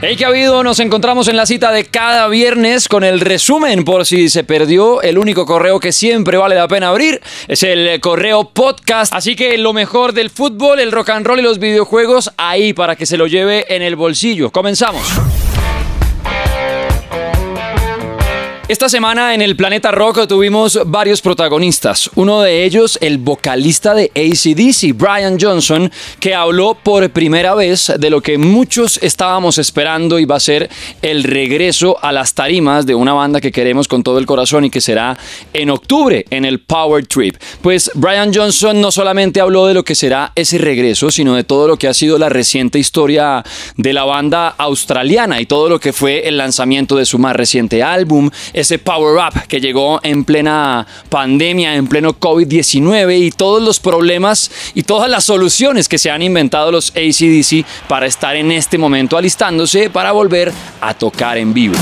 Hey, ¿qué ha habido? Nos encontramos en la cita de cada viernes con el resumen por si se perdió. El único correo que siempre vale la pena abrir es el correo podcast. Así que lo mejor del fútbol, el rock and roll y los videojuegos ahí para que se lo lleve en el bolsillo. Comenzamos. Esta semana en el Planeta Rock tuvimos varios protagonistas. Uno de ellos, el vocalista de ACDC, Brian Johnson, que habló por primera vez de lo que muchos estábamos esperando y va a ser el regreso a las tarimas de una banda que queremos con todo el corazón y que será en octubre en el Power Trip. Pues Brian Johnson no solamente habló de lo que será ese regreso, sino de todo lo que ha sido la reciente historia de la banda australiana y todo lo que fue el lanzamiento de su más reciente álbum ese power up que llegó en plena pandemia, en pleno COVID-19 y todos los problemas y todas las soluciones que se han inventado los ACDC para estar en este momento alistándose para volver a tocar en vivo.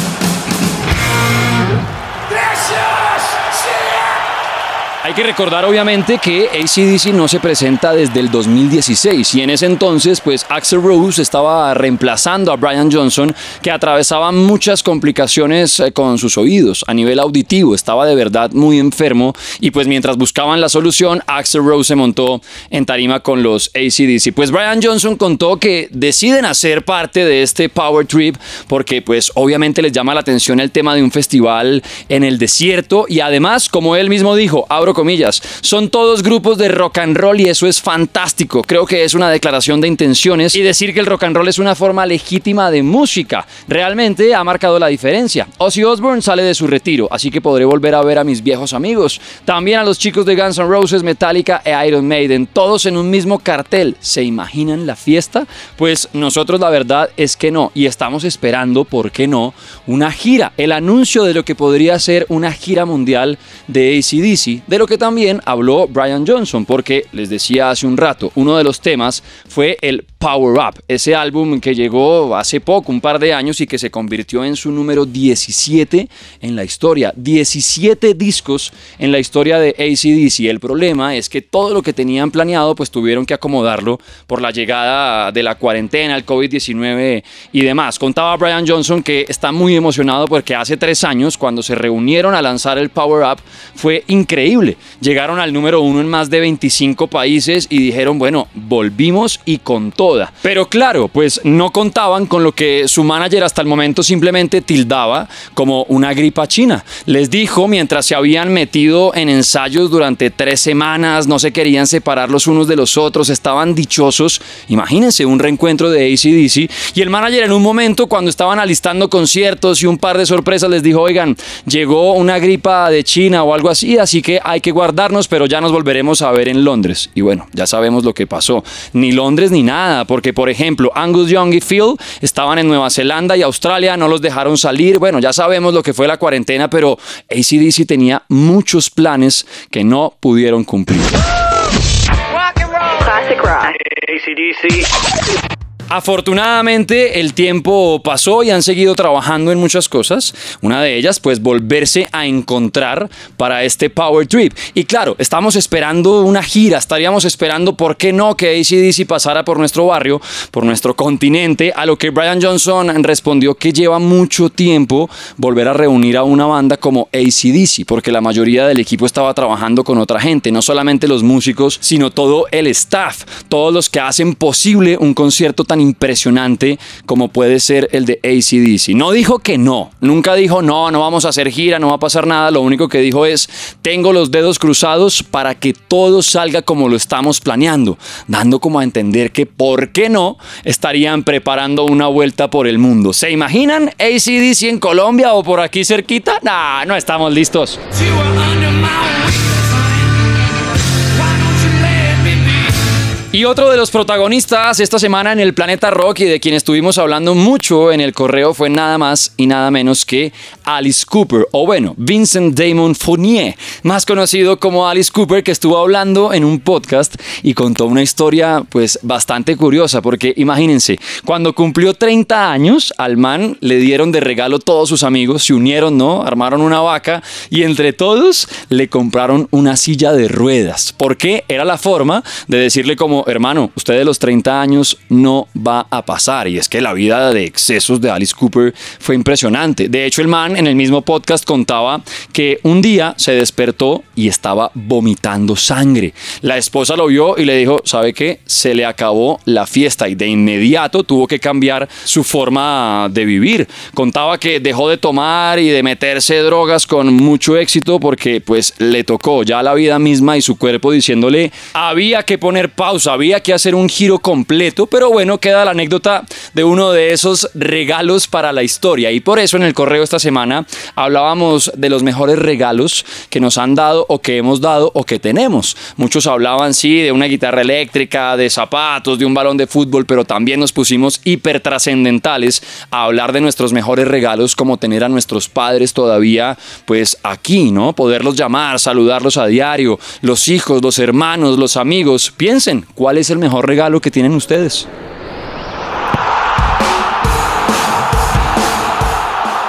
Hay que recordar obviamente que ACDC no se presenta desde el 2016 y en ese entonces pues Axel Rose estaba reemplazando a Brian Johnson que atravesaba muchas complicaciones eh, con sus oídos a nivel auditivo, estaba de verdad muy enfermo y pues mientras buscaban la solución Axel Rose se montó en tarima con los ACDC. Pues Brian Johnson contó que deciden hacer parte de este Power Trip porque pues obviamente les llama la atención el tema de un festival en el desierto y además como él mismo dijo, abro comillas. Son todos grupos de rock and roll y eso es fantástico. Creo que es una declaración de intenciones y decir que el rock and roll es una forma legítima de música. Realmente ha marcado la diferencia. Ozzy Osbourne sale de su retiro, así que podré volver a ver a mis viejos amigos. También a los chicos de Guns N' Roses, Metallica e Iron Maiden, todos en un mismo cartel. ¿Se imaginan la fiesta? Pues nosotros la verdad es que no y estamos esperando, ¿por qué no? Una gira, el anuncio de lo que podría ser una gira mundial de ACDC, de lo que también habló Brian Johnson, porque les decía hace un rato, uno de los temas fue el Power Up, ese álbum que llegó hace poco, un par de años, y que se convirtió en su número 17 en la historia. 17 discos en la historia de ACDC. El problema es que todo lo que tenían planeado, pues tuvieron que acomodarlo por la llegada de la cuarentena, el COVID-19 y demás. Contaba Brian Johnson que está muy emocionado porque hace tres años, cuando se reunieron a lanzar el Power Up, fue increíble. Llegaron al número uno en más de 25 países y dijeron, bueno, volvimos y con todo pero claro, pues no contaban con lo que su manager hasta el momento simplemente tildaba como una gripa china. Les dijo mientras se habían metido en ensayos durante tres semanas, no se querían separar los unos de los otros, estaban dichosos. Imagínense un reencuentro de ACDC. Y el manager en un momento cuando estaban alistando conciertos y un par de sorpresas les dijo, oigan, llegó una gripa de China o algo así, así que que guardarnos, pero ya nos volveremos a ver en Londres. Y bueno, ya sabemos lo que pasó. Ni Londres ni nada porque por ejemplo Angus Young y Phil estaban en Nueva Zelanda y Australia, no los dejaron salir, bueno, ya sabemos lo que fue la cuarentena, pero ACDC tenía muchos planes que no pudieron cumplir. Afortunadamente el tiempo pasó y han seguido trabajando en muchas cosas. Una de ellas, pues volverse a encontrar para este Power Trip. Y claro, estamos esperando una gira, estaríamos esperando, ¿por qué no que ACDC pasara por nuestro barrio, por nuestro continente? A lo que Brian Johnson respondió que lleva mucho tiempo volver a reunir a una banda como ACDC, porque la mayoría del equipo estaba trabajando con otra gente, no solamente los músicos, sino todo el staff, todos los que hacen posible un concierto tan impresionante como puede ser el de ACDC. No dijo que no, nunca dijo no, no vamos a hacer gira, no va a pasar nada. Lo único que dijo es, tengo los dedos cruzados para que todo salga como lo estamos planeando, dando como a entender que, ¿por qué no? Estarían preparando una vuelta por el mundo. ¿Se imaginan ACDC en Colombia o por aquí cerquita? Nah, no estamos listos. Y otro de los protagonistas esta semana en el Planeta Rock y de quien estuvimos hablando mucho en el correo fue nada más y nada menos que Alice Cooper, o bueno, Vincent Damon Fournier, más conocido como Alice Cooper, que estuvo hablando en un podcast y contó una historia pues bastante curiosa, porque imagínense, cuando cumplió 30 años, al man le dieron de regalo todos sus amigos, se unieron, ¿no? Armaron una vaca y entre todos le compraron una silla de ruedas, porque era la forma de decirle como hermano, usted de los 30 años no va a pasar. Y es que la vida de excesos de Alice Cooper fue impresionante. De hecho, el man en el mismo podcast contaba que un día se despertó y estaba vomitando sangre. La esposa lo vio y le dijo, ¿sabe qué? Se le acabó la fiesta y de inmediato tuvo que cambiar su forma de vivir. Contaba que dejó de tomar y de meterse drogas con mucho éxito porque pues le tocó ya la vida misma y su cuerpo diciéndole había que poner pausa, había que hacer un giro completo, pero bueno, queda la anécdota de uno de esos regalos para la historia y por eso en el correo esta semana hablábamos de los mejores regalos que nos han dado o que hemos dado o que tenemos. Muchos hablaban sí de una guitarra eléctrica, de zapatos, de un balón de fútbol, pero también nos pusimos hiper trascendentales a hablar de nuestros mejores regalos como tener a nuestros padres todavía pues aquí, ¿no? Poderlos llamar, saludarlos a diario, los hijos, los hermanos, los amigos. Piensen, ¿cuál es el mejor regalo que tienen ustedes?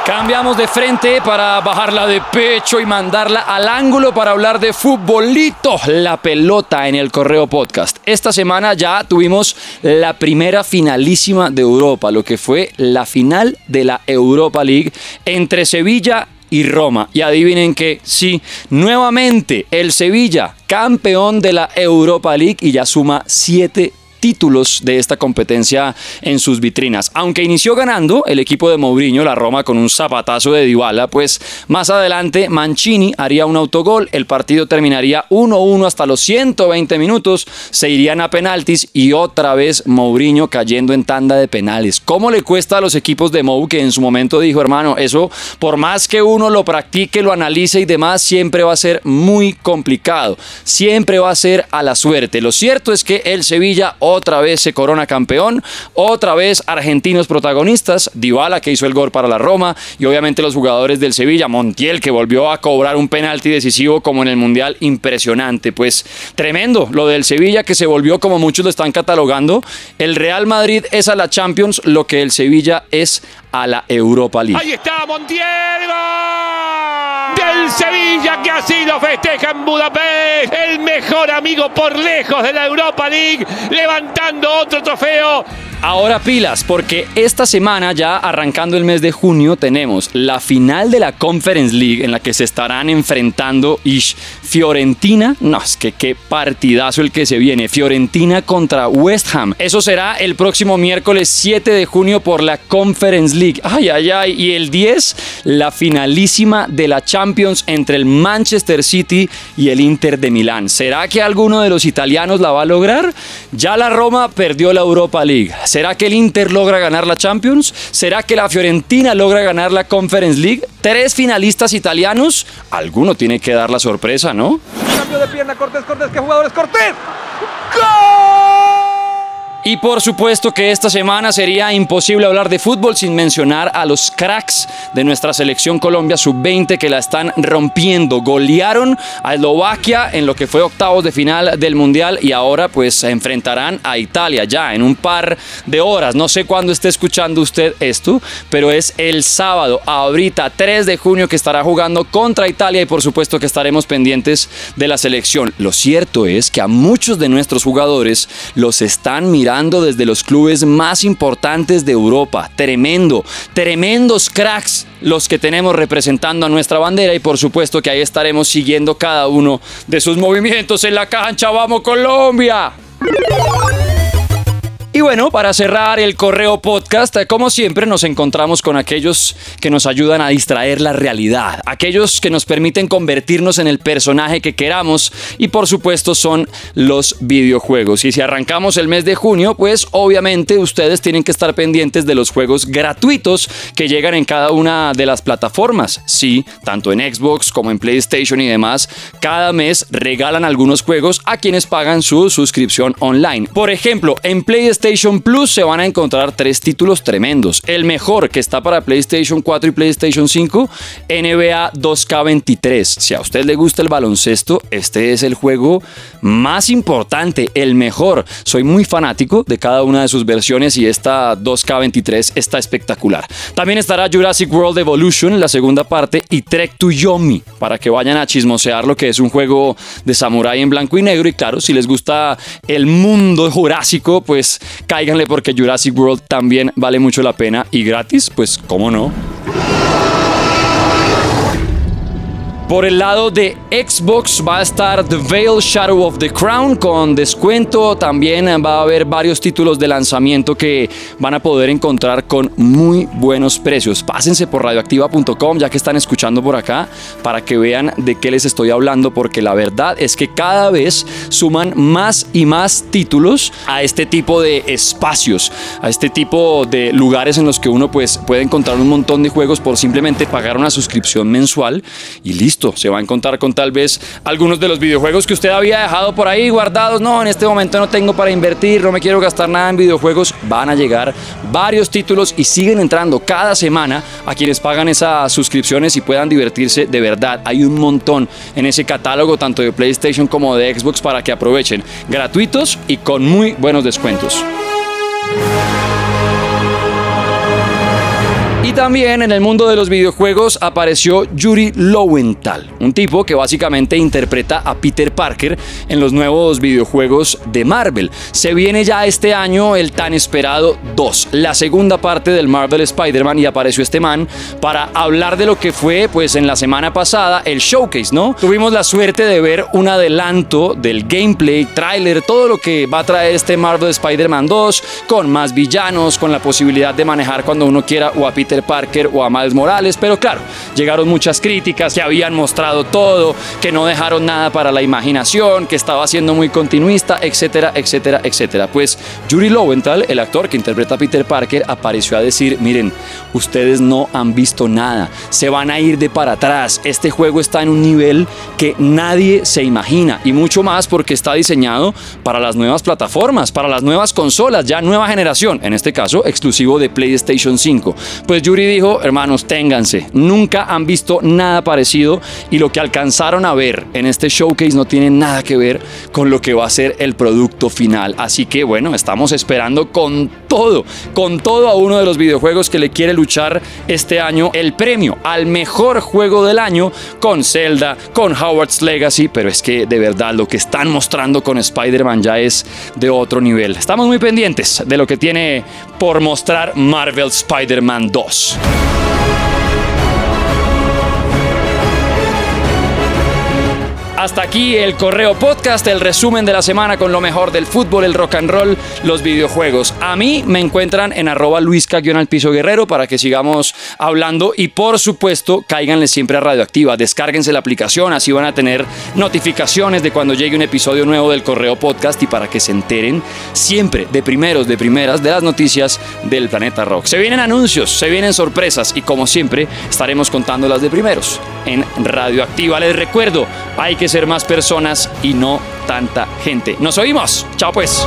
Cambiamos de frente para bajarla de pecho y mandarla al ángulo para hablar de futbolito, la pelota en el Correo Podcast. Esta semana ya tuvimos la primera finalísima de Europa, lo que fue la final de la Europa League entre Sevilla y Roma. Y adivinen que sí, nuevamente el Sevilla, campeón de la Europa League y ya suma siete títulos de esta competencia en sus vitrinas. Aunque inició ganando el equipo de Mourinho, la Roma, con un zapatazo de Dybala, pues más adelante Mancini haría un autogol, el partido terminaría 1-1 hasta los 120 minutos, se irían a penaltis y otra vez Mourinho cayendo en tanda de penales. ¿Cómo le cuesta a los equipos de Mou que en su momento dijo, hermano, eso por más que uno lo practique, lo analice y demás, siempre va a ser muy complicado, siempre va a ser a la suerte. Lo cierto es que el Sevilla otra vez se corona campeón, otra vez argentinos protagonistas, Dybala que hizo el gol para la Roma. Y obviamente los jugadores del Sevilla, Montiel que volvió a cobrar un penalti decisivo como en el Mundial, impresionante, pues tremendo lo del Sevilla que se volvió como muchos lo están catalogando, el Real Madrid es a la Champions lo que el Sevilla es a la Europa League. Ahí está Montiel, del Sevilla que así lo festeja en Budapest, el mejor amigo por lejos de la Europa League, levantando otro trofeo. Ahora pilas, porque esta semana, ya arrancando el mes de junio, tenemos la final de la Conference League en la que se estarán enfrentando Ish Fiorentina. No, es que qué partidazo el que se viene. Fiorentina contra West Ham. Eso será el próximo miércoles 7 de junio por la Conference League. Ay, ay, ay. Y el 10, la finalísima de la Champions entre el Manchester City y el Inter de Milán. ¿Será que alguno de los italianos la va a lograr? Ya la Roma perdió la Europa League. ¿Será que el Inter logra ganar la Champions? ¿Será que la Fiorentina logra ganar la Conference League? Tres finalistas italianos. Alguno tiene que dar la sorpresa, ¿no? Cambio de pierna, Cortés, Cortés, ¿qué jugador es Cortés? Y por supuesto que esta semana sería imposible hablar de fútbol sin mencionar a los cracks de nuestra selección Colombia sub-20 que la están rompiendo. Golearon a Eslovaquia en lo que fue octavos de final del Mundial y ahora pues se enfrentarán a Italia ya en un par de horas. No sé cuándo esté escuchando usted esto, pero es el sábado, ahorita 3 de junio que estará jugando contra Italia y por supuesto que estaremos pendientes de la selección. Lo cierto es que a muchos de nuestros jugadores los están mirando desde los clubes más importantes de Europa. Tremendo, tremendos cracks los que tenemos representando a nuestra bandera y por supuesto que ahí estaremos siguiendo cada uno de sus movimientos en la cancha. ¡Vamos Colombia! Y bueno, para cerrar el correo podcast, como siempre nos encontramos con aquellos que nos ayudan a distraer la realidad, aquellos que nos permiten convertirnos en el personaje que queramos y por supuesto son los videojuegos. Y si arrancamos el mes de junio, pues obviamente ustedes tienen que estar pendientes de los juegos gratuitos que llegan en cada una de las plataformas. Sí, tanto en Xbox como en PlayStation y demás, cada mes regalan algunos juegos a quienes pagan su suscripción online. Por ejemplo, en PlayStation PlayStation Plus se van a encontrar tres títulos tremendos. El mejor que está para PlayStation 4 y PlayStation 5, NBA 2K23. Si a usted le gusta el baloncesto, este es el juego más importante, el mejor. Soy muy fanático de cada una de sus versiones y esta 2K23 está espectacular. También estará Jurassic World Evolution, la segunda parte, y Trek to Yomi, para que vayan a chismosear lo que es un juego de samurái en blanco y negro. Y claro, si les gusta el mundo jurásico, pues cáiganle porque Jurassic World también vale mucho la pena y gratis, pues cómo no. Por el lado de Xbox va a estar The Veil Shadow of the Crown con descuento. También va a haber varios títulos de lanzamiento que van a poder encontrar con muy buenos precios. Pásense por radioactiva.com ya que están escuchando por acá para que vean de qué les estoy hablando porque la verdad es que cada vez suman más y más títulos a este tipo de espacios, a este tipo de lugares en los que uno pues puede encontrar un montón de juegos por simplemente pagar una suscripción mensual y listo se va a encontrar con tal vez algunos de los videojuegos que usted había dejado por ahí guardados. No, en este momento no tengo para invertir, no me quiero gastar nada en videojuegos. Van a llegar varios títulos y siguen entrando cada semana a quienes pagan esas suscripciones y puedan divertirse de verdad. Hay un montón en ese catálogo, tanto de PlayStation como de Xbox, para que aprovechen. Gratuitos y con muy buenos descuentos. También en el mundo de los videojuegos apareció Yuri Lowenthal, un tipo que básicamente interpreta a Peter Parker en los nuevos videojuegos de Marvel. Se viene ya este año el tan esperado 2, la segunda parte del Marvel Spider-Man y apareció este man para hablar de lo que fue pues en la semana pasada el showcase, ¿no? Tuvimos la suerte de ver un adelanto del gameplay, tráiler, todo lo que va a traer este Marvel Spider-Man 2 con más villanos, con la posibilidad de manejar cuando uno quiera o a Peter Parker o a Miles Morales, pero claro, llegaron muchas críticas que habían mostrado todo, que no dejaron nada para la imaginación, que estaba siendo muy continuista, etcétera, etcétera, etcétera. Pues Yuri Lowenthal, el actor que interpreta a Peter Parker, apareció a decir, miren, ustedes no han visto nada, se van a ir de para atrás, este juego está en un nivel que nadie se imagina y mucho más porque está diseñado para las nuevas plataformas, para las nuevas consolas, ya nueva generación, en este caso exclusivo de PlayStation 5. Pues Yuri dijo, hermanos, ténganse, nunca han visto nada parecido y lo que alcanzaron a ver en este showcase no tiene nada que ver con lo que va a ser el producto final. Así que bueno, estamos esperando con todo, con todo a uno de los videojuegos que le quiere luchar este año el premio al mejor juego del año con Zelda, con Howard's Legacy, pero es que de verdad lo que están mostrando con Spider-Man ya es de otro nivel. Estamos muy pendientes de lo que tiene por mostrar Marvel Spider-Man 2. Hasta aquí el Correo Podcast, el resumen de la semana con lo mejor del fútbol, el rock and roll, los videojuegos. A mí me encuentran en arroba luisca al piso guerrero para que sigamos hablando y por supuesto cáiganle siempre a Radioactiva, descárguense la aplicación, así van a tener notificaciones de cuando llegue un episodio nuevo del Correo Podcast y para que se enteren siempre de primeros, de primeras, de las noticias del planeta rock. Se vienen anuncios, se vienen sorpresas y como siempre estaremos contándolas de primeros en Radioactiva. Les recuerdo, hay ser más personas y no tanta gente. Nos oímos. Chao pues.